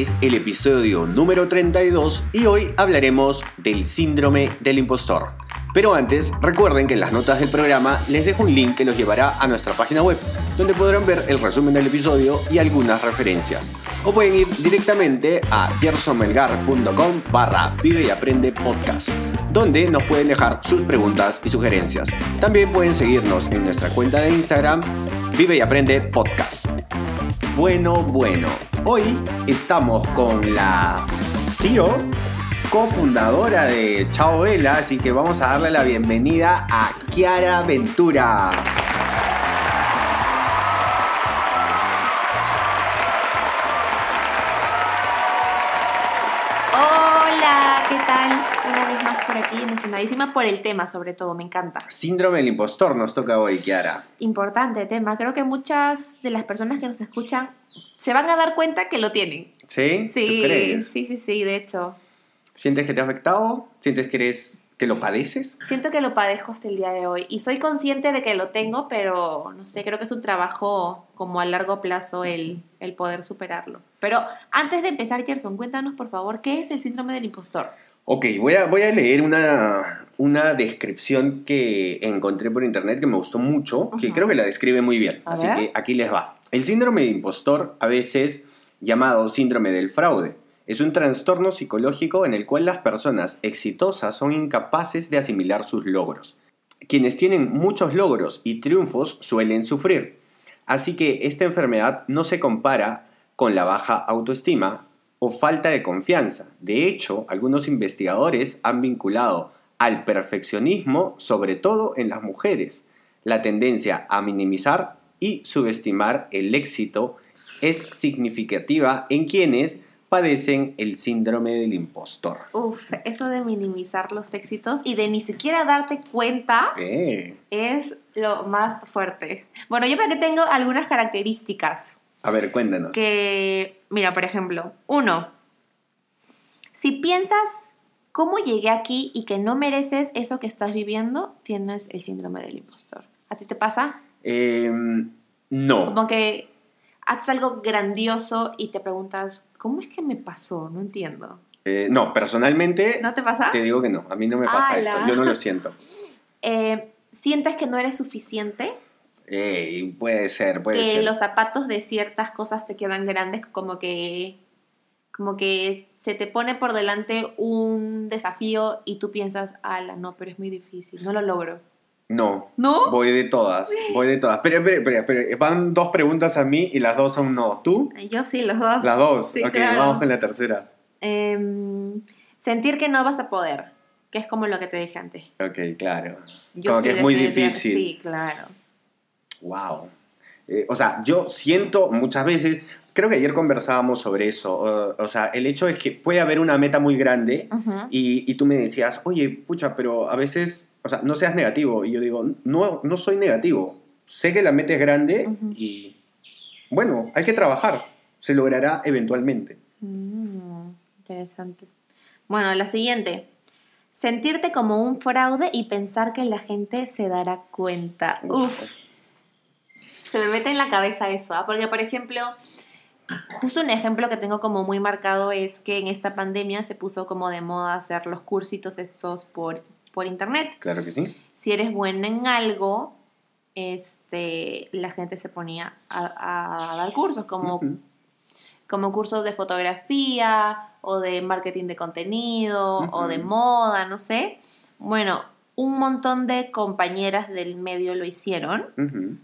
Es el episodio número 32 y hoy hablaremos del síndrome del impostor. Pero antes, recuerden que en las notas del programa les dejo un link que los llevará a nuestra página web, donde podrán ver el resumen del episodio y algunas referencias. O pueden ir directamente a gersonmelgar.com barra vive y aprende podcast, donde nos pueden dejar sus preguntas y sugerencias. También pueden seguirnos en nuestra cuenta de Instagram, vive y aprende podcast. Bueno, bueno, hoy estamos con la CEO, cofundadora de Chao Vela, así que vamos a darle la bienvenida a Kiara Ventura. Hola, ¿qué tal? Más por aquí, emocionadísima por el tema, sobre todo, me encanta. Síndrome del impostor nos toca hoy, Kiara. Importante tema, creo que muchas de las personas que nos escuchan se van a dar cuenta que lo tienen. ¿Sí? Sí, ¿Tú crees? sí, sí, sí, de hecho. ¿Sientes que te ha afectado? ¿Sientes que eres que lo padeces? Siento que lo padezco hasta el día de hoy y soy consciente de que lo tengo, pero no sé, creo que es un trabajo como a largo plazo el, el poder superarlo. Pero antes de empezar, Gerson, cuéntanos por favor, ¿qué es el síndrome del impostor? Ok, voy a, voy a leer una, una descripción que encontré por internet que me gustó mucho, que creo que la describe muy bien. A Así ver. que aquí les va. El síndrome de impostor, a veces llamado síndrome del fraude, es un trastorno psicológico en el cual las personas exitosas son incapaces de asimilar sus logros. Quienes tienen muchos logros y triunfos suelen sufrir. Así que esta enfermedad no se compara con la baja autoestima o falta de confianza. De hecho, algunos investigadores han vinculado al perfeccionismo, sobre todo en las mujeres. La tendencia a minimizar y subestimar el éxito es significativa en quienes padecen el síndrome del impostor. Uf, eso de minimizar los éxitos y de ni siquiera darte cuenta Eh, es lo más fuerte. Bueno, yo creo que tengo algunas características A ver, cuéntanos. que, mira, por ejemplo, uno, si piensas cómo llegué aquí y que no mereces eso que estás viviendo, tienes el síndrome del impostor. ¿A ti te pasa? Em, no. Como que haces algo grandioso y te preguntas, ¿cómo es que me pasó? No entiendo. Eh, no, personalmente ¿No te pasa? te digo que no. A mí no me pasa esto. Yo no lo siento. Eh, ¿Sientes que no eres suficiente? Ey, puede ser, puede que ser. los zapatos de ciertas cosas te quedan grandes, como que, como que se te pone por delante un desafío y tú piensas, ala, no, pero es muy difícil, no lo logro. No. ¿No? Voy de todas, voy de todas. Pero, pero, pero, pero, van dos preguntas a mí y las dos son no. ¿Tú? Yo sí, los dos. Las dos. Sí, ok, claro. vamos con la tercera. Em, sentir que no vas a poder, que es como lo que te dije antes. Ok, claro. Yo Como sí que es muy difícil. Sí, claro. Wow. Eh, o sea, yo siento muchas veces, creo que ayer conversábamos sobre eso, o, o sea, el hecho es que puede haber una meta muy grande y, y tú me decías, oye, pucha, pero a veces, o sea, no seas negativo. Y yo digo, no, no soy negativo. Sé que la meta es grande y, bueno, hay que trabajar. Se logrará eventualmente. Mm, interesante. Bueno, la siguiente. Sentirte como un fraude y pensar que la gente se dará cuenta. Uf. Se me mete en la cabeza eso, ¿ah? Porque, por ejemplo, justo un ejemplo que tengo como muy marcado es que en esta pandemia se puso como de moda hacer los cursitos estos por, por internet. Claro que sí. Si eres bueno en algo, este, la gente se ponía a, a dar cursos como como cursos de fotografía o de marketing de contenido o de moda, no sé. Bueno, un montón de compañeras del medio lo hicieron Ujú.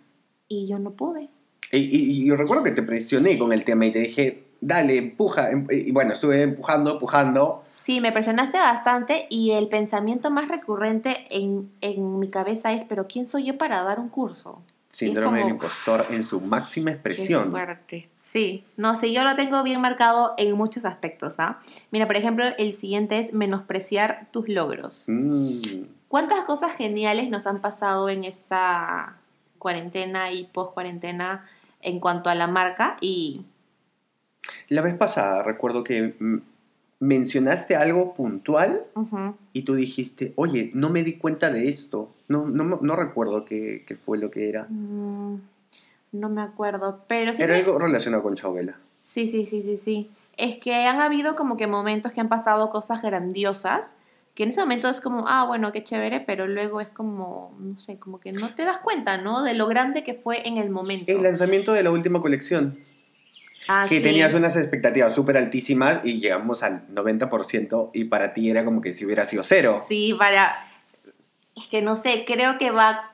Y yo no pude. Y, y- y yo recuerdo que te presioné con el tema y te dije, dale, empuja. em- Y bueno, estuve empujando, empujando. Sí, me presionaste bastante y el pensamiento más recurrente en, en mi cabeza es, pero ¿quién soy yo para dar un curso? síndrome del como, impostor en su máxima Qué expresión. fuerte. Sí, no sé, yo lo tengo bien marcado en muchos aspectos, ¿ah? Mira, por ejemplo, el siguiente es menospreciar tus logros. Mm, ¿Cuántas cosas geniales nos han pasado en esta cuarentena y post cuarentena en cuanto a la marca? Y La vez pasada recuerdo que mencionaste algo puntual y tú dijiste, oye, no me di cuenta de esto. No, no, no recuerdo qué, qué fue lo que era. mm, no me acuerdo, pero sí. Era algo relacionado con Chabela. Sí, sí, sí, sí, sí. Es que han habido como que momentos que han pasado cosas grandiosas, que en ese momento es como, ah, bueno, qué chévere, pero luego es como, no sé, como que no te das cuenta, ¿no? De lo grande que fue en el momento. El lanzamiento de la última colección. Ah, que sí. tenías unas expectativas súper altísimas y llegamos al 90% y para ti era como que si hubiera sido cero. Sí, para... Es que no sé, creo que va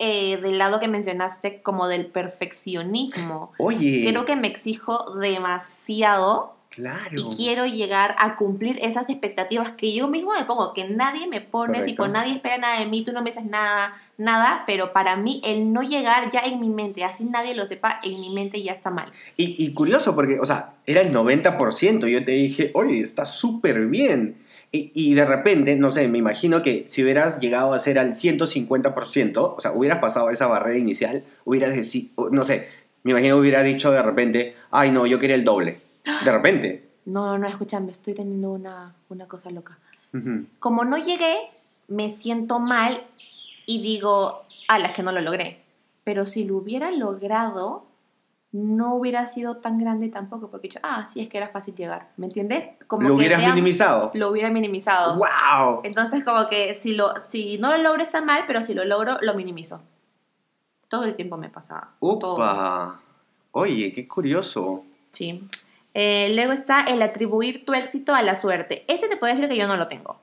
eh, del lado que mencionaste como del perfeccionismo. Oye, Creo que me exijo demasiado claro. y quiero llegar a cumplir esas expectativas que yo mismo me pongo, que nadie me pone, Correcto. tipo, nadie espera nada de mí, tú no me dices nada, nada, pero para mí el no llegar ya en mi mente, así nadie lo sepa, en mi mente ya está mal. Y, y curioso porque, o sea, era el 90%. Yo te dije, oye, está súper bien. Y, y de repente, no sé, me imagino que si hubieras llegado a ser al 150%, o sea, hubieras pasado esa barrera inicial, hubieras no sé, me imagino hubiera dicho de repente, ay no, yo quería el doble. De repente. No, no, escúchame, estoy teniendo una, una cosa loca. Como no llegué, me siento mal y digo, a las que no lo logré. Pero si lo hubiera logrado, no hubiera sido tan grande tampoco, porque yo, ah, sí, es que era fácil llegar, ¿me entiendes? Como Lo hubieras minimizado. Lo hubiera minimizado. ¡Wow! Entonces, como que si, lo, si no lo logro está mal, pero si lo logro, lo minimizo. Todo el tiempo me pasaba. Todo. ¡Upa! Oye, qué curioso. Sí. Eh, luego está el atribuir tu éxito a la suerte. Este te puedo decir que yo no lo tengo.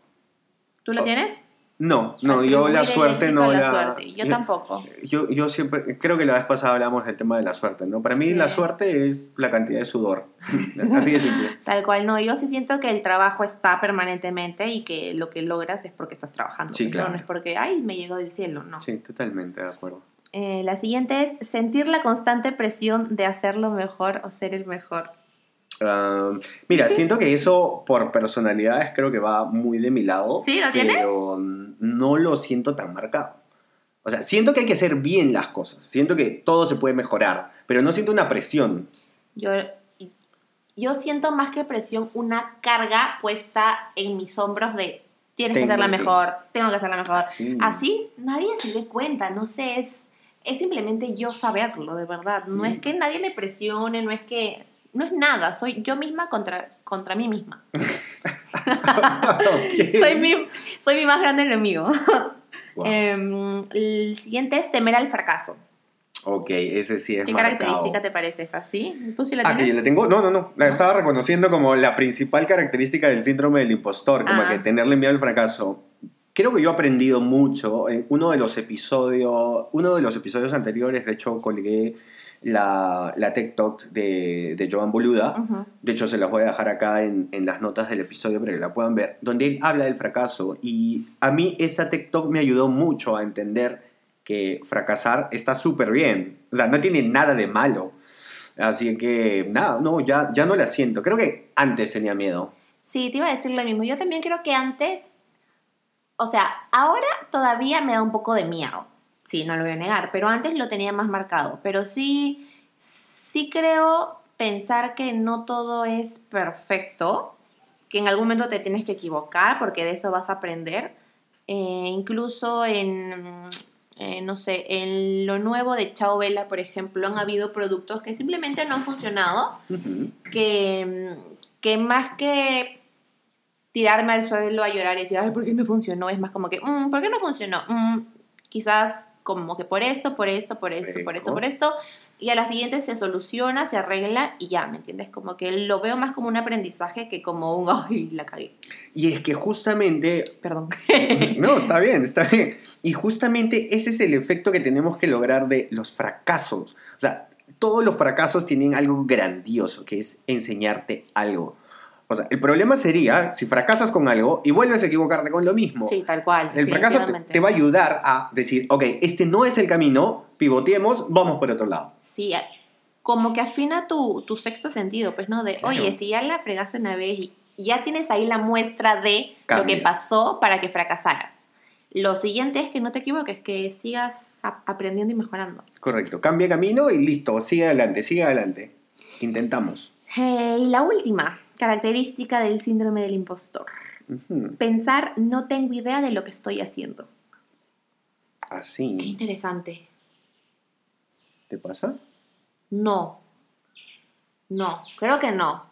¿Tú lo Oh, tienes? No, no, yo la suerte no la la... suerte. Yo, tampoco. Yo, yo siempre, creo que la vez pasada hablamos del tema de la suerte, ¿no? Para mí Sí. la suerte es la cantidad de sudor. Así de simple. Tal cual, no. Yo sí siento que el trabajo está permanentemente y que lo que logras es porque estás trabajando. Sí, claro. No es porque, ay, me llegó del cielo, no. Sí, totalmente de acuerdo. Eh, la siguiente es sentir la constante presión de hacerlo mejor o ser el mejor. Ah, mira, siento que eso por personalidades creo que va muy de mi lado. ¿Sí? ¿Lo tienes? Pero no lo siento tan marcado. O sea, siento que hay que hacer bien las cosas. Siento que todo se puede mejorar, pero no siento una presión. Yo, yo siento más que presión una carga puesta en mis hombros de tienes que Tengo hacerla que- mejor, tengo que hacerla mejor. Sí. Así nadie se dé cuenta, no sé, es, es simplemente yo saberlo, de verdad. No es que nadie me presione, no es que... No es nada, soy yo misma contra, contra mí misma. Ok. soy, mi, soy mi más grande enemigo. Wow. Em, el siguiente es temer al fracaso. ok, ese sí es ¿Qué marcado. característica te parece esa? ¿Sí? ¿Tú sí la Ah, que tienes? yo la tengo. No, no, no. La estaba reconociendo como la principal característica del síndrome del impostor, como Ah. que tenerle miedo al fracaso. Creo que yo he aprendido mucho en uno de los episodios, uno de los episodios anteriores, de hecho colgué la, la TikTok de, de Joan Boluda. De hecho, se las voy a dejar acá en, en las notas del episodio para que la puedan ver, donde él habla del fracaso. Y a mí esa TikTok me ayudó mucho a entender que fracasar está súper bien. O sea, no tiene nada de malo. Así que, nada, no, ya, ya no la siento. Creo que antes tenía miedo. Sí, te iba a decir lo mismo. Yo también creo que antes, o sea, ahora todavía me da un poco de miedo. Sí, no lo voy a negar, pero antes lo tenía más marcado. Pero sí, sí creo pensar que no todo es perfecto, que en algún momento te tienes que equivocar porque de eso vas a aprender. Eh, incluso en, eh, no sé, en lo nuevo de Chao Vela, por ejemplo, han habido productos que simplemente no han funcionado que, que más que tirarme al suelo a llorar y decir, ay, ¿por qué no funcionó? Es más como que, "Mm, ¿por qué no funcionó? Mm, quizás como que por esto, por esto, por esto, por esto, por esto. Y a la siguiente se soluciona, se arregla y ya, ¿me entiendes? Como que lo veo más como un aprendizaje que como un, ay, la cagué. Y es que justamente Perdón. No, está bien, está bien. Y justamente ese es el efecto que tenemos que lograr de los fracasos. O sea, todos los fracasos tienen algo grandioso, que es enseñarte algo. O sea, el problema sería si fracasas con algo y vuelves a equivocarte con lo mismo. sí, tal cual. el fracaso te, va a ayudar a decir, ok, este no es el camino, pivoteemos, vamos por otro lado. Sí, como que afina tu, tu sexto sentido, pues, ¿no? De, Claro. oye, si ya la fregaste una vez y ya tienes ahí la muestra de lo que pasó para que fracasaras. Lo siguiente es que no te equivoques, que sigas aprendiendo y mejorando. Correcto. Cambia camino y listo. Sigue adelante, sigue adelante. Intentamos. Eh, y la última característica del síndrome del impostor. Pensar, no tengo idea de lo que estoy haciendo. Qué Así. interesante. ¿Te pasa? No. No, creo que no.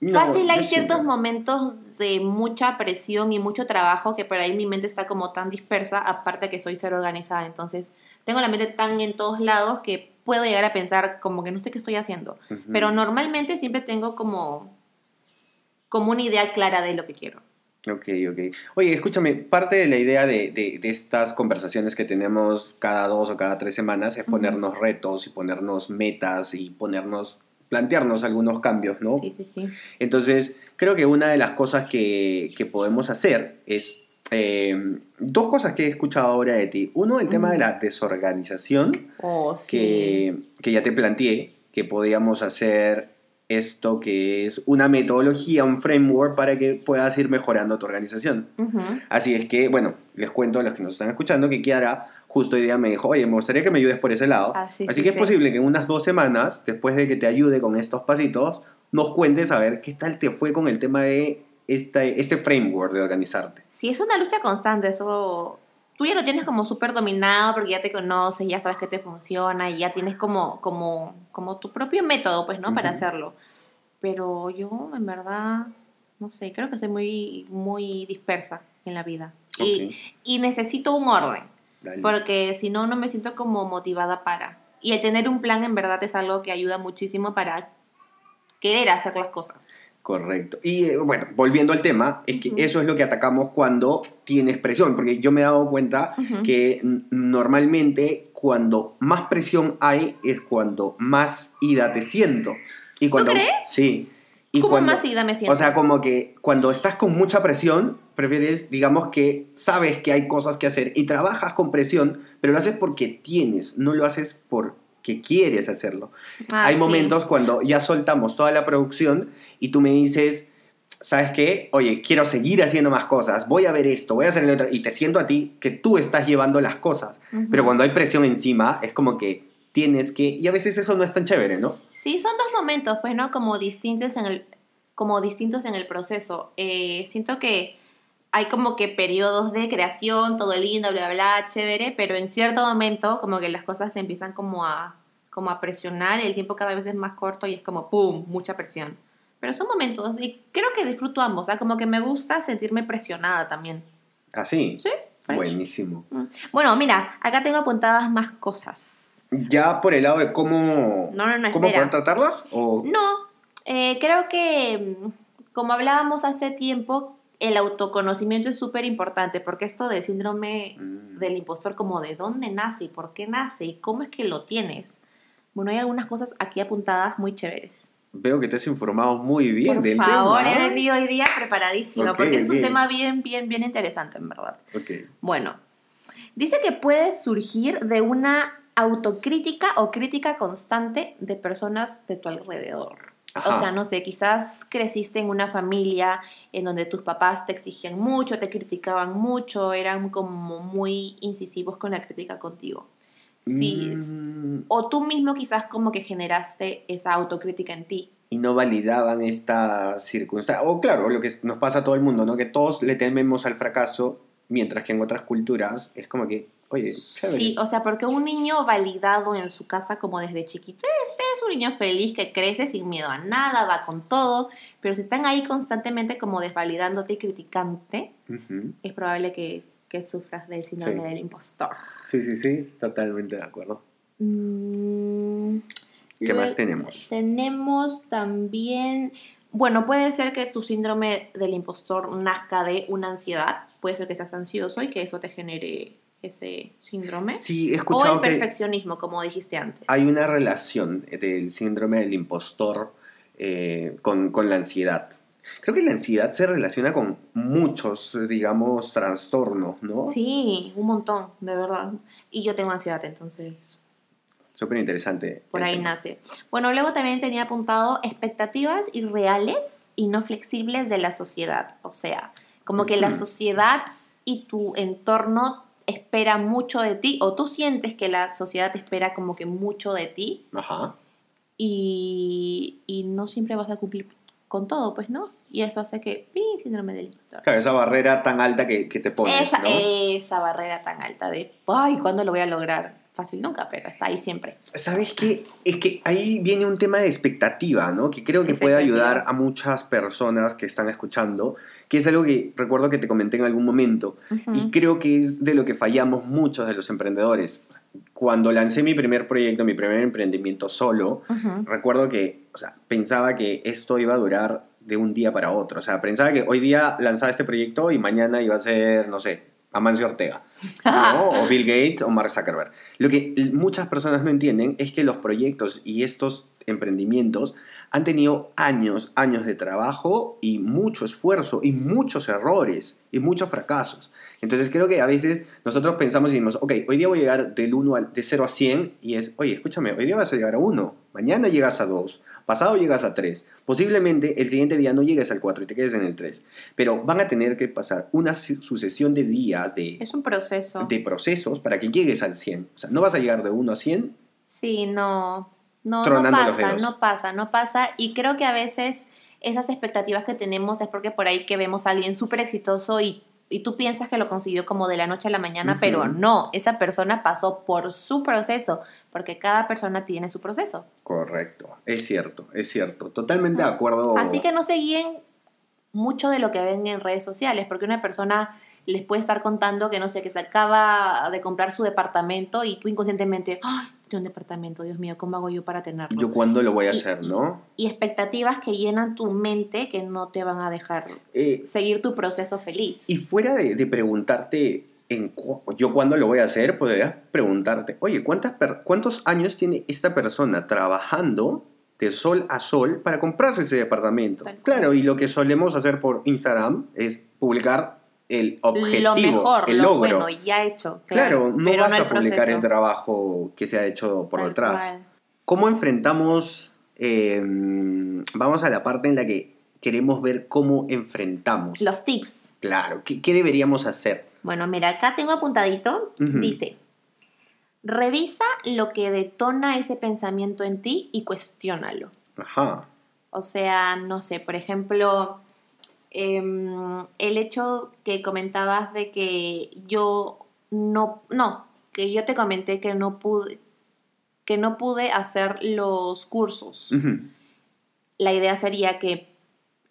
No, Fácil hay ciertos siempre. momentos de mucha presión y mucho trabajo que por ahí mi mente está como tan dispersa, aparte que soy ser organizada, entonces tengo la mente tan en todos lados que puedo llegar a pensar como que no sé qué estoy haciendo. Pero normalmente siempre tengo como, como una idea clara de lo que quiero. Ok, ok. Oye, escúchame, parte de la idea de, de- de estas conversaciones que tenemos cada dos o cada tres semanas es ponernos retos y ponernos metas y ponernos, plantearnos algunos cambios, ¿no? Sí, sí, sí. Entonces, creo que una de las cosas que, que podemos hacer es eh, dos cosas que he escuchado ahora de ti. Uno, el tema de la desorganización, Oh, sí. que, que ya te planteé, que podíamos hacer esto que es una metodología, un framework para que puedas ir mejorando tu organización. Así es que, bueno, les cuento a los que nos están escuchando que Kiara justo hoy día me dijo, oye, me gustaría que me ayudes por ese lado. Ah, sí, Así sí, que es posible que en unas dos semanas, después de que te ayude con estos pasitos, nos cuentes a ver qué tal te fue con el tema de esta, este framework de organizarte. Sí, es una lucha constante, eso... Tú ya lo tienes como súper dominado porque ya te conoces, ya sabes que te funciona y ya tienes como, como, como tu propio método, pues, ¿no? Para Ujú. hacerlo. Pero yo, en verdad, no sé, creo que soy muy, muy dispersa en la vida. Y, Ok. y necesito un orden, Dale. porque si no, no me siento como motivada para. Y el tener un plan, en verdad, es algo que ayuda muchísimo para querer hacer las cosas. Correcto. Y eh, bueno, volviendo al tema, es que eso es lo que atacamos cuando tienes presión, porque yo me he dado cuenta que normalmente cuando más presión hay es cuando más ida te siento. Y cuando, crees? Sí. Y ¿Cómo cuando, más ida me siento? O sea, como que cuando estás con mucha presión, prefieres, digamos que sabes que hay cosas que hacer y trabajas con presión, pero lo haces porque tienes, no lo haces porque quieres hacerlo. Ah, Hay sí. momentos cuando ya soltamos toda la producción y tú me dices, ¿sabes qué? Oye, quiero seguir haciendo más cosas, voy a ver esto, voy a hacer el otro, y te siento a ti que tú estás llevando las cosas. Pero cuando hay presión encima, es como que tienes que, y a veces eso no es tan chévere, ¿no? Sí, son dos momentos, pues, ¿no? Como distintos en el, como distintos en el proceso. Eh, siento que hay como que periodos de creación, todo lindo, bla, bla, bla, chévere, pero en cierto momento como que las cosas se empiezan como a, como a presionar, el tiempo cada vez es más corto y es como, ¡pum!, mucha presión. Pero son momentos y creo que disfruto ambos, como que me gusta sentirme presionada también. Así. Sí, fresh. Buenísimo. Mm. Bueno, mira, acá tengo apuntadas más cosas. Ya por el lado de cómo, No, no, no, cómo poder tratarlas, o... No, eh, creo que mm, como hablábamos hace tiempo, el autoconocimiento es súper importante porque esto del síndrome Mm. del impostor, como de dónde nace y por qué nace y cómo es que lo tienes. Bueno, hay algunas cosas aquí apuntadas muy chéveres. Veo que te has informado muy bien por del favor, tema. he venido hoy día preparadísima porque es un tema bien, bien, bien interesante, en verdad. Ok. Bueno, dice que puede surgir de una autocrítica o crítica constante de personas de tu alrededor. Ajá. O sea, no sé, quizás creciste en una familia en donde tus papás te exigían mucho, te criticaban mucho, eran como muy incisivos con la crítica contigo. Sí. Mm, O tú mismo quizás como que generaste esa autocrítica en ti. y no validaban esta circunstancia. O claro, lo que nos pasa a todo el mundo, ¿no? Que todos le tememos al fracaso, mientras que en otras culturas es como que, oye, chévere. Sí, o sea, porque un niño validado en su casa como desde chiquito es, es un niño feliz que crece sin miedo a nada, va con todo, pero si están ahí constantemente como desvalidándote y criticándote, Ujú. es probable que, que sufras del síndrome Sí. del impostor. Sí, sí, sí, totalmente de acuerdo. Mm, ¿Qué más tenemos? Tenemos también, bueno, puede ser que tu síndrome del impostor nazca de una ansiedad, puede ser que seas ansioso y que eso te genere ese síndrome. Sí, he O el escuchado que perfeccionismo, como dijiste antes. hay una relación del síndrome del impostor eh, con, con la ansiedad. Creo que la ansiedad se relaciona con muchos, digamos, trastornos, ¿no? Sí, un montón, de verdad. Y yo tengo ansiedad, entonces. Súper interesante. Por ahí tema. nace. Bueno, luego también tenía apuntado expectativas irreales y no flexibles de la sociedad. O sea, como que la Ujú. sociedad y tu entorno espera mucho de ti, o tú sientes que la sociedad espera como que mucho de ti, Ajá. y, y no siempre vas a cumplir con todo, pues, ¿no? Y eso hace que, ¡pin! síndrome del impostor. Claro, esa barrera tan alta que, que te pones, esa, ¿no? esa barrera tan alta de, ay, ¿cuándo lo voy a lograr? Fácil nunca, pero está ahí siempre. ¿Sabes qué? Es que ahí viene un tema de expectativa, ¿no? Que creo que puede ayudar a muchas personas que están escuchando, que es algo que recuerdo que te comenté en algún momento, Ujú. y creo que es de lo que fallamos muchos de los emprendedores. Cuando lancé mi primer proyecto, mi primer emprendimiento solo, Ujú. recuerdo que, o sea, pensaba que esto iba a durar de un día para otro. O sea, pensaba que hoy día lanzaba este proyecto y mañana iba a ser, no sé, Amancio Ortega, ¿no? o Bill Gates o Mark Zuckerberg. Lo que muchas personas no entienden es que los proyectos y estos emprendimientos han tenido años, años de trabajo y mucho esfuerzo y muchos errores y muchos fracasos. Entonces creo que a veces nosotros pensamos y decimos, ok, hoy día voy a llegar del 1 al, de 0 a 100 y es, oye, escúchame, hoy día vas a llegar a 1, mañana llegas a 2, pasado llegas a 3, posiblemente el siguiente día no llegues al 4 y te quedes en el 3, pero van a tener que pasar una su- sucesión de días, de, Es un proceso. De procesos para que llegues al 100. O sea, no vas a llegar de 1 a 100 Sí, no, no, no pasa, no pasa, no pasa. Y creo que a veces esas expectativas que tenemos es porque por ahí que vemos a alguien súper exitoso y, y tú piensas que lo consiguió como de la noche a la mañana, pero no, esa persona pasó por su proceso, porque cada persona tiene su proceso. Correcto, es cierto, es cierto. Totalmente de acuerdo. Así que no se guíen mucho de lo que ven en redes sociales, porque una persona les puede estar contando que no sé, que se acaba de comprar su departamento y tú inconscientemente, ¡ay! un departamento, Dios mío, ¿cómo hago yo para tenerlo? Yo cuándo lo voy a Y- hacer, ¿no? y expectativas que llenan tu mente que no te van a dejar Eh, seguir tu proceso feliz. y fuera de, de preguntarte en cu- yo cuándo lo voy a hacer, podrías preguntarte, oye, ¿cuántas ¿cuántos años tiene esta persona trabajando de sol a sol para comprarse ese departamento? Tal. Claro, y lo que solemos hacer por Instagram es publicar el objetivo, lo mejor, el lo logro. bueno, ya hecho. Claro, Claro, no pero vas no a publicar proceso. el trabajo que se ha hecho por Tal detrás. cual. ¿Cómo enfrentamos? eh, vamos a la parte en la que queremos ver cómo enfrentamos. Los tips. Claro, ¿qué, qué deberíamos hacer? Bueno, mira, acá tengo apuntadito. Dice, revisa lo que detona ese pensamiento en ti y cuestiónalo. Ajá. O sea, no sé, por ejemplo, em, el hecho que comentabas de que yo no, no, que yo te comenté que no pude, que no pude hacer los cursos. La idea sería que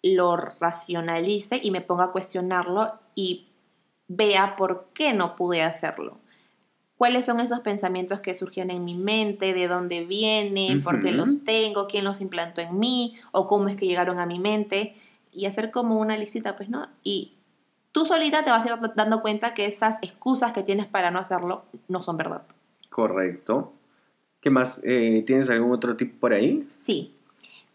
lo racionalice y me ponga a cuestionarlo y vea por qué no pude hacerlo. ¿Cuáles son esos pensamientos que surgían en mi mente? ¿De dónde vienen? ¿Por qué los tengo? ¿Quién los implantó en mí? ¿O cómo es que llegaron a mi mente? Y hacer como una listita, pues, ¿no? Y tú solita te vas a ir dando cuenta que esas excusas que tienes para no hacerlo no son verdad. Correcto. ¿Qué más? Eh, ¿Tienes algún otro tip por ahí? Sí.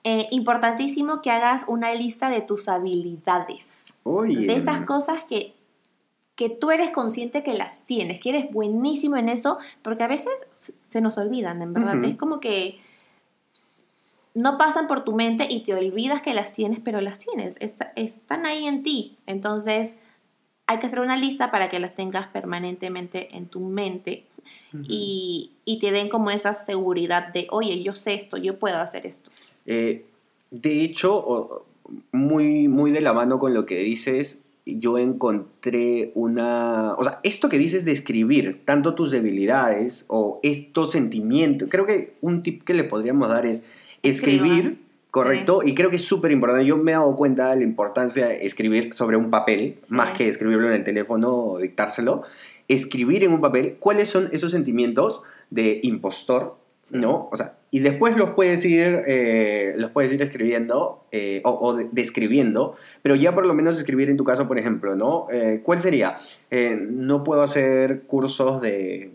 Eh, importantísimo que hagas una lista de tus habilidades. Oye. de esas cosas que, que tú eres consciente que las tienes, que eres buenísimo en eso, porque a veces se nos olvidan, en verdad. Es como que no pasan por tu mente y te olvidas que las tienes, pero las tienes, Está- están ahí en ti. Entonces, hay que hacer una lista para que las tengas permanentemente en tu mente y, y te den como esa seguridad de, oye, yo sé esto, yo puedo hacer esto. Eh, de hecho, muy, muy de la mano con lo que dices, yo encontré una... O sea, esto que dices de escribir, tanto tus debilidades o estos sentimientos, creo que un tip que le podríamos dar es escribir, correcto, y creo que es súper importante. Yo me he dado cuenta de la importancia de escribir sobre un papel, Sí. más que escribirlo en el teléfono o dictárselo. Escribir en un papel cuáles son esos sentimientos de impostor, Sí. ¿no? O sea, y después los puedes ir, eh, los puedes ir escribiendo eh, o, o de- describiendo, pero ya por lo menos escribir en tu caso, por ejemplo, ¿no? Eh, ¿Cuál sería? No puedo hacer cursos de,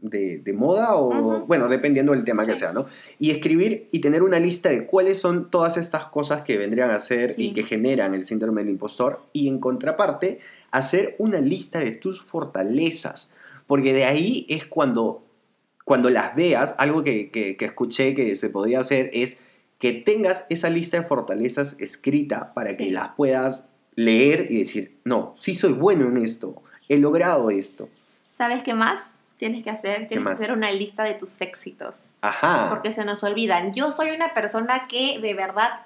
de, de moda o, Ujú. bueno, dependiendo del tema que Sí. sea, ¿no? Y escribir y tener una lista de cuáles son todas estas cosas que vendrían a ser Sí. y que generan el síndrome del impostor y en contraparte, hacer una lista de tus fortalezas, porque de ahí es cuando cuando las veas, algo que, que, que escuché que se podía hacer es que tengas esa lista de fortalezas escrita para que Sí. las puedas leer y decir, no, sí soy bueno en esto, he logrado esto. ¿Sabes qué más tienes que hacer? Tienes que hacer una lista de tus éxitos. Ajá. Porque se nos olvidan. Yo soy una persona que de verdad,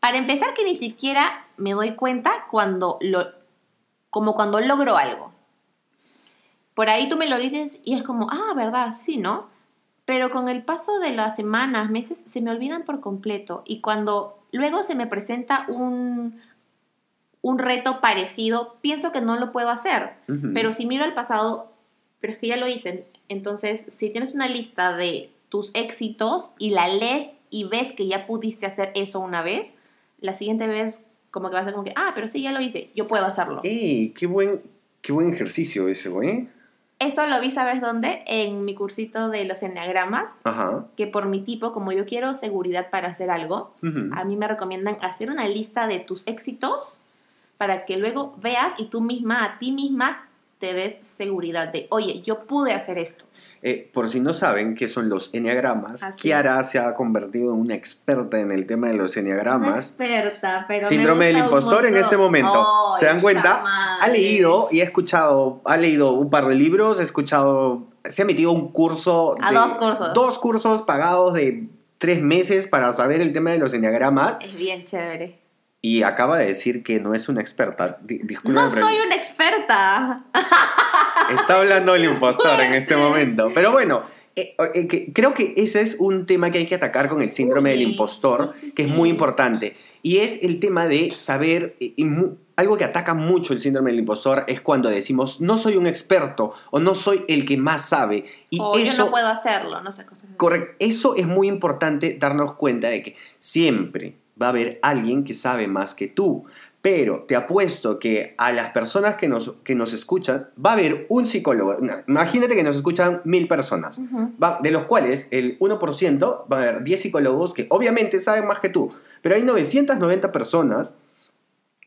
para empezar, que ni siquiera me doy cuenta cuando lo, como cuando logro algo. Por ahí tú me lo dices y es como, ah, verdad, sí, ¿no? Pero con el paso de las semanas, meses, se me olvidan por completo. Y cuando luego se me presenta un, un reto parecido, pienso que no lo puedo hacer. Ujú. Pero si miro al pasado, pero es que ya lo hice. Entonces, si tienes una lista de tus éxitos y la lees y ves que ya pudiste hacer eso una vez, la siguiente vez como que va a ser como que, ah, pero sí, ya lo hice, yo puedo hacerlo. ¡Ey! ¡Qué buen, qué buen ejercicio ese, güey! Eso lo vi, ¿sabes dónde? En mi cursito de los enneagramas, Ajá. que por mi tipo, como yo quiero seguridad para hacer algo, a mí me recomiendan hacer una lista de tus éxitos para que luego veas y tú misma, a ti misma, te des seguridad de, oye, yo pude hacer esto. Eh, por si no saben qué son los enneagramas, Kiara se ha convertido en una experta en el tema de los enneagramas. experta, pero me Síndrome del impostor en este momento. Ay, ¿Se dan cuenta? chama, Ha leído y ha escuchado, ha leído un par de libros, ha escuchado, se ha metido un curso. A de- dos cursos. Dos cursos pagados de tres meses para saber el tema de los enneagramas Es bien chévere. Y acaba de decir que no es una experta. Disculpa, No soy una experta. Está hablando el impostor en este momento. Pero bueno, eh, eh, que- creo que ese es un tema que hay que atacar con el síndrome Uy, del impostor, sí, sí, que es muy importante. Y es el tema de saber, eh, y algo que ataca mucho el síndrome del impostor es cuando decimos, no soy un experto o no soy el que más sabe. Y o eso, yo no puedo hacerlo, no sé, cosas correcto, eso es muy importante darnos cuenta de que siempre va a haber alguien que sabe más que tú. Pero te apuesto que a las personas que nos, que nos escuchan va a haber un psicólogo. Imagínate que nos escuchan mil personas, va- de los cuales el 1% va a haber 10 psicólogos que obviamente saben más que tú. Pero hay 990 personas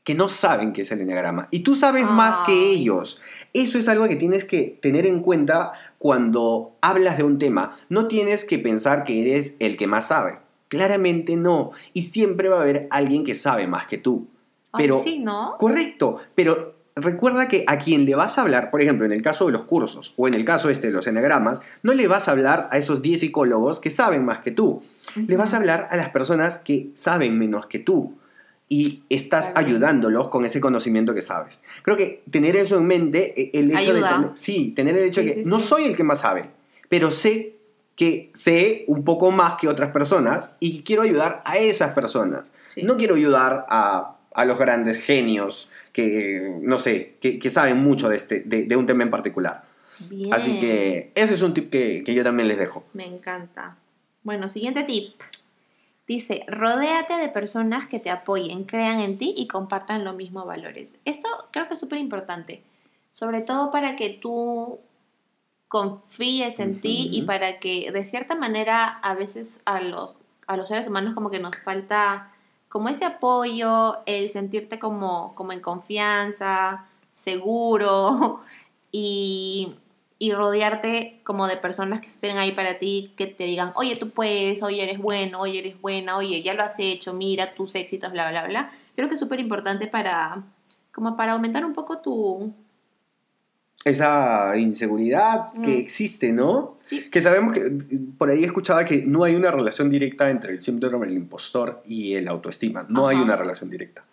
que no saben qué es el enneagrama. Y tú sabes más que ellos. Eso es algo que tienes que tener en cuenta cuando hablas de un tema. No tienes que pensar que eres el que más sabe. Claramente no. Y siempre va a haber alguien que sabe más que tú. Ay, Pero, sí, ¿no? correcto, pero recuerda que a quien le vas a hablar, por ejemplo, en el caso de los cursos o en el caso este de los enagramas, no le vas a hablar a esos 10 psicólogos que saben más que tú. Le vas a hablar a las personas que saben menos que tú. Y estás ayudándolos con ese conocimiento que sabes. Creo que tener eso en mente, eh, el hecho Ayuda. de tener, sí, tener el hecho Sí, de que sí, no soy el que más sabe, pero sé que sé un poco más que otras personas y quiero ayudar a esas personas. Sí. No quiero ayudar a, a los grandes genios que, no sé, que, que saben mucho de, este, de, de un tema en particular. Bien. Así que ese es un tip que, que yo también les dejo. Me encanta. Bueno, siguiente tip. Dice, rodéate de personas que te apoyen, crean en ti y compartan los mismos valores. Esto creo que es súper importante. Sobre todo para que tú confíes en ti y para que de cierta manera a veces a los, a los seres humanos como que nos falta como ese apoyo, el sentirte como, como en confianza, seguro y, y rodearte como de personas que estén ahí para ti, que te digan, oye, tú puedes, oye, eres bueno, oye, eres buena, oye, ya lo has hecho, mira tus éxitos, bla, bla, bla. Creo que es súper importante para, como para aumentar un poco tu... Esa inseguridad que Mm. existe, ¿no? Sí. Que sabemos que por ahí escuchaba que no hay una relación directa entre el síndrome del impostor y el autoestima. No hay una relación directa.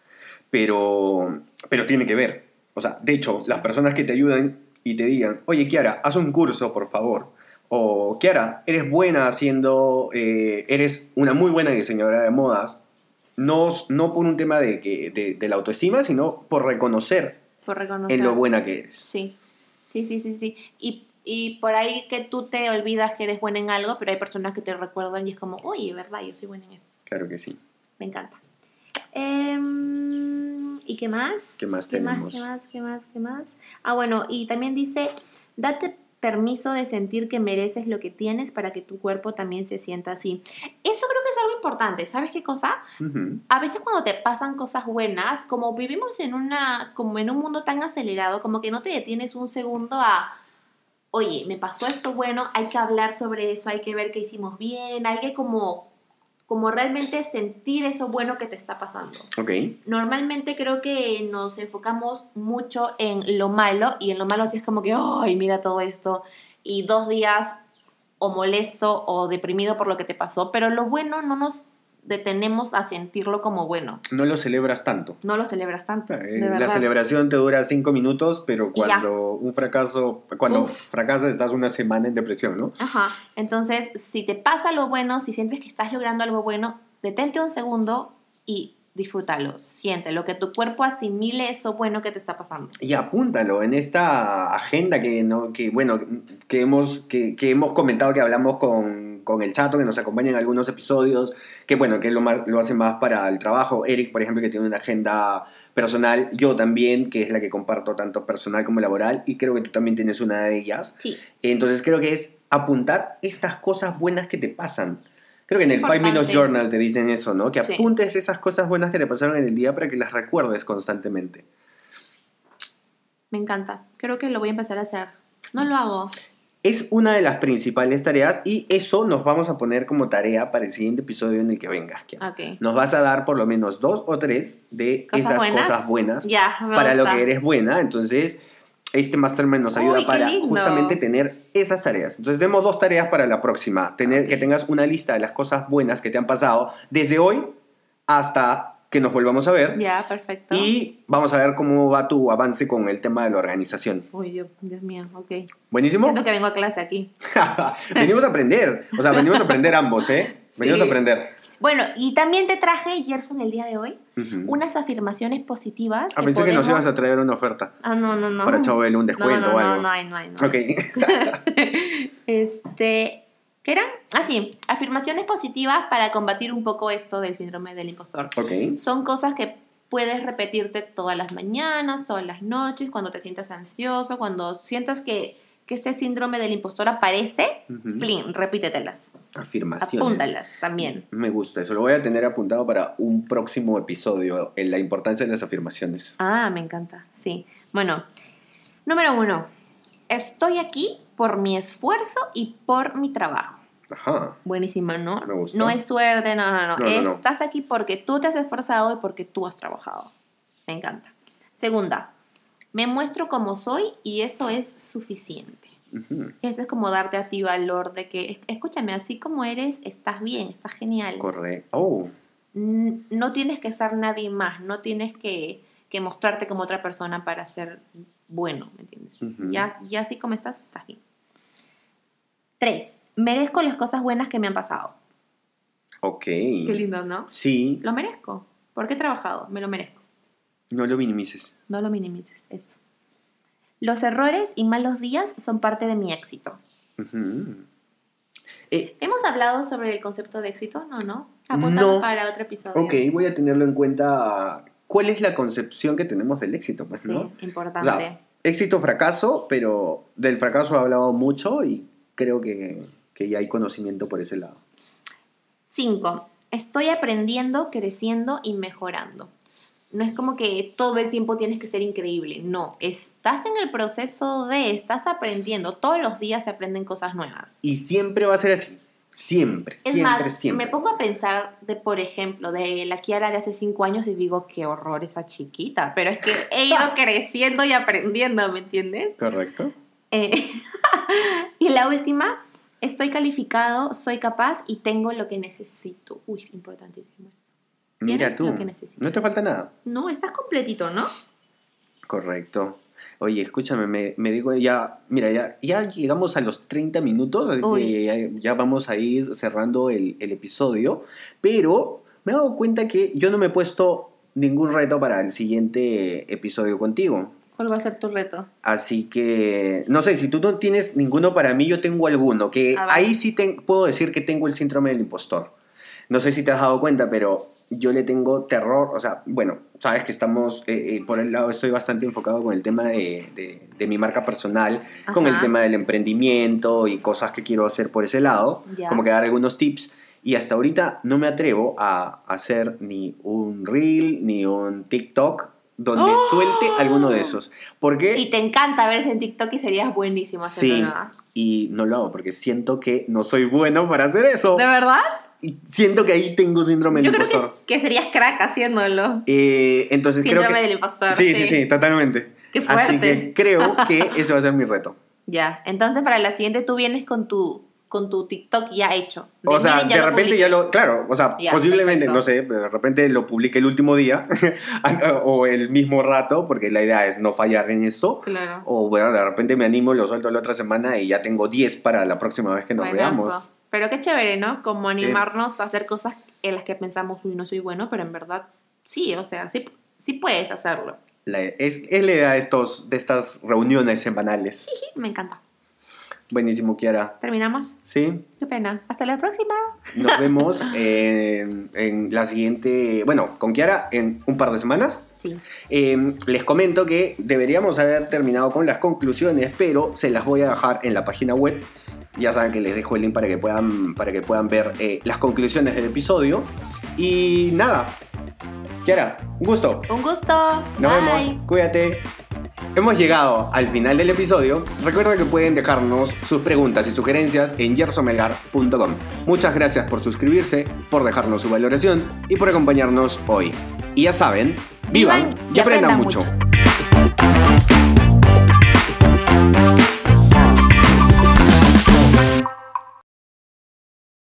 Pero, pero tiene que ver. O sea, de hecho, las personas que te ayudan y te digan, oye, Kiara, haz un curso, por favor. O, Kiara, eres buena haciendo, eh, eres una muy buena diseñadora de modas. No, no por un tema de, que, de, de la autoestima, sino por reconocer Por reconocer. en lo buena que eres. Sí, sí, sí, sí, sí. Y, y por ahí que tú te olvidas que eres buena en algo, pero hay personas que te recuerdan y es como, oye, ¿verdad? Yo soy buena en esto. Claro que sí. Me encanta. Em, ¿Y qué más? ¿Qué más ¿Qué más? tenemos? ¿Qué más? ¿Qué más? ¿Qué más? Ah, bueno, y también dice, date permiso de sentir que mereces lo que tienes para que tu cuerpo también se sienta así. Eso creo que es algo importante. ¿Sabes qué cosa? Ujú. a veces cuando te pasan cosas buenas, como vivimos en una, como en un mundo tan acelerado, como que no te detienes un segundo a, oye, me pasó esto bueno, hay que hablar sobre eso, hay que ver qué hicimos bien, hay que como, como realmente sentir eso bueno que te está pasando. Ok. Normalmente creo que nos enfocamos mucho en lo malo y en lo malo sí es como que, ay, mira todo esto y dos días o molesto o deprimido por lo que te pasó, pero lo bueno no nos detenemos a sentirlo como bueno. No lo celebras tanto. No lo celebras tanto. Eh, La verdad. celebración te dura cinco minutos, pero cuando un fracaso, cuando Uf. fracasas estás una semana en depresión, ¿no? Ajá. Entonces, si te pasa lo bueno, si sientes que estás logrando algo bueno, detente un segundo y disfrútalo. Siéntelo, que tu cuerpo asimile eso bueno que te está pasando. Y apúntalo en esta agenda que, no, que bueno, que hemos, que, que hemos comentado que hablamos con, con el chato, que nos acompaña en algunos episodios, que bueno, que lo, más, lo hace más para el trabajo. Eric, por ejemplo, que tiene una agenda personal, yo también, que es la que comparto tanto personal como laboral, y creo que tú también tienes una de ellas. Sí. Entonces creo que es apuntar estas cosas buenas que te pasan. Creo que en el Five. Minutes Journal te dicen eso, ¿no? Que Sí. apuntes esas cosas buenas que te pasaron en el día para que las recuerdes constantemente. Me encanta. Creo que lo voy a empezar a hacer. No lo hago. Es una de las principales tareas y eso nos vamos a poner como tarea para el siguiente episodio en el que vengas. Kian. Ok. Nos vas a dar por lo menos dos o tres de ¿Cosas esas buenas? cosas buenas Ya, para lo que eres buena. Entonces, este Mastermind nos ayuda Uy, para justamente tener esas tareas. Entonces, demos dos tareas para la próxima. Tener. Que tengas una lista de las cosas buenas que te han pasado desde hoy hasta que nos volvamos a ver. Ya, perfecto. Y vamos a ver cómo va tu avance con el tema de la organización. Uy, Dios, Dios mío, ok. ¿Buenísimo? Siento que vengo a clase aquí. venimos a aprender. O sea, venimos a aprender ambos, ¿eh? Venimos Sí. a aprender. Bueno, y también te traje, Gerson, el día de hoy, unas afirmaciones positivas. Ah, que pensé que nos ibas a traer una oferta. Ah, no, no, no. Para Chabel, un descuento no, no, o algo. No, no hay, no hay. No hay. Ok. Este, ¿qué eran? Ah, sí, afirmaciones positivas para combatir un poco esto del síndrome del impostor. ok. Son cosas que puedes repetirte todas las mañanas, todas las noches, cuando te sientas ansioso, cuando sientas que, que este síndrome del impostor aparece, plin, repítetelas, Afirmaciones. apúntalas también. Me gusta eso. Lo voy a tener apuntado para un próximo episodio. En la importancia de las afirmaciones. Ah, me encanta, sí. Bueno, número uno, estoy aquí por mi esfuerzo y por mi trabajo. Ajá. Buenísima, ¿no? Me gusta. No es suerte, no, no, no. No, no, no. Estás aquí porque tú te has esforzado y porque tú has trabajado. Me encanta. Segunda, me muestro como soy y eso es suficiente. Eso es como darte a ti valor de que, "Es- escúchame, así como eres, estás bien, estás genial. Correcto. Oh, No tienes que ser nadie más, no tienes que, que mostrarte como otra persona para ser bueno, ¿me entiendes? Ya, ya así como estás, estás bien. Tres, merezco las cosas buenas que me han pasado. ok. Qué lindo, ¿no? Sí, Lo merezco. Porque he trabajado, me lo merezco. no lo minimices. No lo minimices, eso. Los errores y malos días son parte de mi éxito. Eh, ¿Hemos hablado sobre el concepto de éxito? No, no. Apuntado No. para otro episodio. ok, voy a tenerlo en cuenta. ¿Cuál es la concepción que tenemos del éxito? Pues, Sí, ¿no? importante. O sea, éxito, fracaso, pero del fracaso he hablado mucho y creo que, que ya hay conocimiento por ese lado. Cinco, estoy aprendiendo, creciendo y mejorando. No es como que todo el tiempo tienes que ser increíble. No, estás en el proceso de, estás aprendiendo. Todos los días se aprenden cosas nuevas. Y siempre va a ser así. Siempre, Es siempre, más, siempre. me pongo a pensar de, por ejemplo, de la Kiara de hace cinco años y digo, qué horror esa chiquita. Pero es que he ido creciendo y aprendiendo, ¿me entiendes? Correcto. Eh, y la última, estoy calificado, soy capaz y tengo lo que necesito. Uy, importantísimo. Mira Tienes tú. lo que. No te falta nada. No, estás completito, ¿no? Correcto. Oye, escúchame, me, me digo ya, mira, ya, ya llegamos a los 30 minutos, que ya, ya vamos a ir cerrando el, el episodio, pero me he dado cuenta que yo no me he puesto ningún reto para el siguiente episodio contigo. ¿Cuál va a ser tu reto? Así que, no sé, si tú no tienes ninguno para mí, yo tengo alguno, que A ver. ahí sí puedo decir que tengo el síndrome del impostor. No sé si te has dado cuenta, pero yo le tengo terror, o sea, bueno, sabes que estamos, eh, eh, por el lado estoy bastante enfocado con el tema de, de- de mi marca personal, con el tema del emprendimiento y cosas que quiero hacer por ese lado, como que dar algunos tips. Y hasta ahorita no me atrevo a hacer ni un reel, ni un TikTok donde ¡Oh! suelte alguno de esos. Porque Y te encanta verse en TikTok y serías buenísimo sí, haciendo nada. y no lo hago porque siento que no soy bueno para hacer eso. ¿De verdad? Siento que ahí tengo síndrome Yo del creo impostor. que, que serías crack haciéndolo. Eh, entonces Síndrome creo que... del impostor. Sí, sí, sí, totalmente. Qué Así fuerte. que creo que ese va a ser mi reto. Ya, entonces para la siguiente tú vienes con tu, con tu TikTok ya hecho. O sea, de repente publiqué. ya lo, claro, o sea, Ya, posiblemente, perfecto. no sé, de repente lo publique el último día o el mismo rato, porque la idea es no fallar en esto. Claro. O bueno, de repente me animo, lo suelto la otra semana y ya tengo 10 para la próxima vez que nos Buenazo. veamos. Pero qué chévere, ¿no? Como animarnos a hacer cosas en las que pensamos, uy, no soy bueno, pero en verdad sí, o sea, sí, sí puedes hacerlo. La- es, es la idea de, estos, de estas reuniones semanales. Me encanta. Buenísimo, Kiara. ¿Terminamos? ¿Sí? Qué pena. Hasta la próxima. Nos vemos en, en la siguiente, bueno, con Kiara en un par de semanas. Sí. Eh, les comento que deberíamos haber terminado con las conclusiones, pero se las voy a dejar en la página web. Ya saben que les dejo el link para que puedan, para que puedan ver eh, las conclusiones del episodio. Y nada, Kiara, un gusto. Un gusto. Nos Bye. vemos, cuídate. Hemos llegado al final del episodio. Recuerda que pueden dejarnos sus preguntas y sugerencias en yersomelgar.com. Muchas gracias por suscribirse, por dejarnos su valoración y por acompañarnos hoy. Y ya saben, vivan, y aprendan mucho.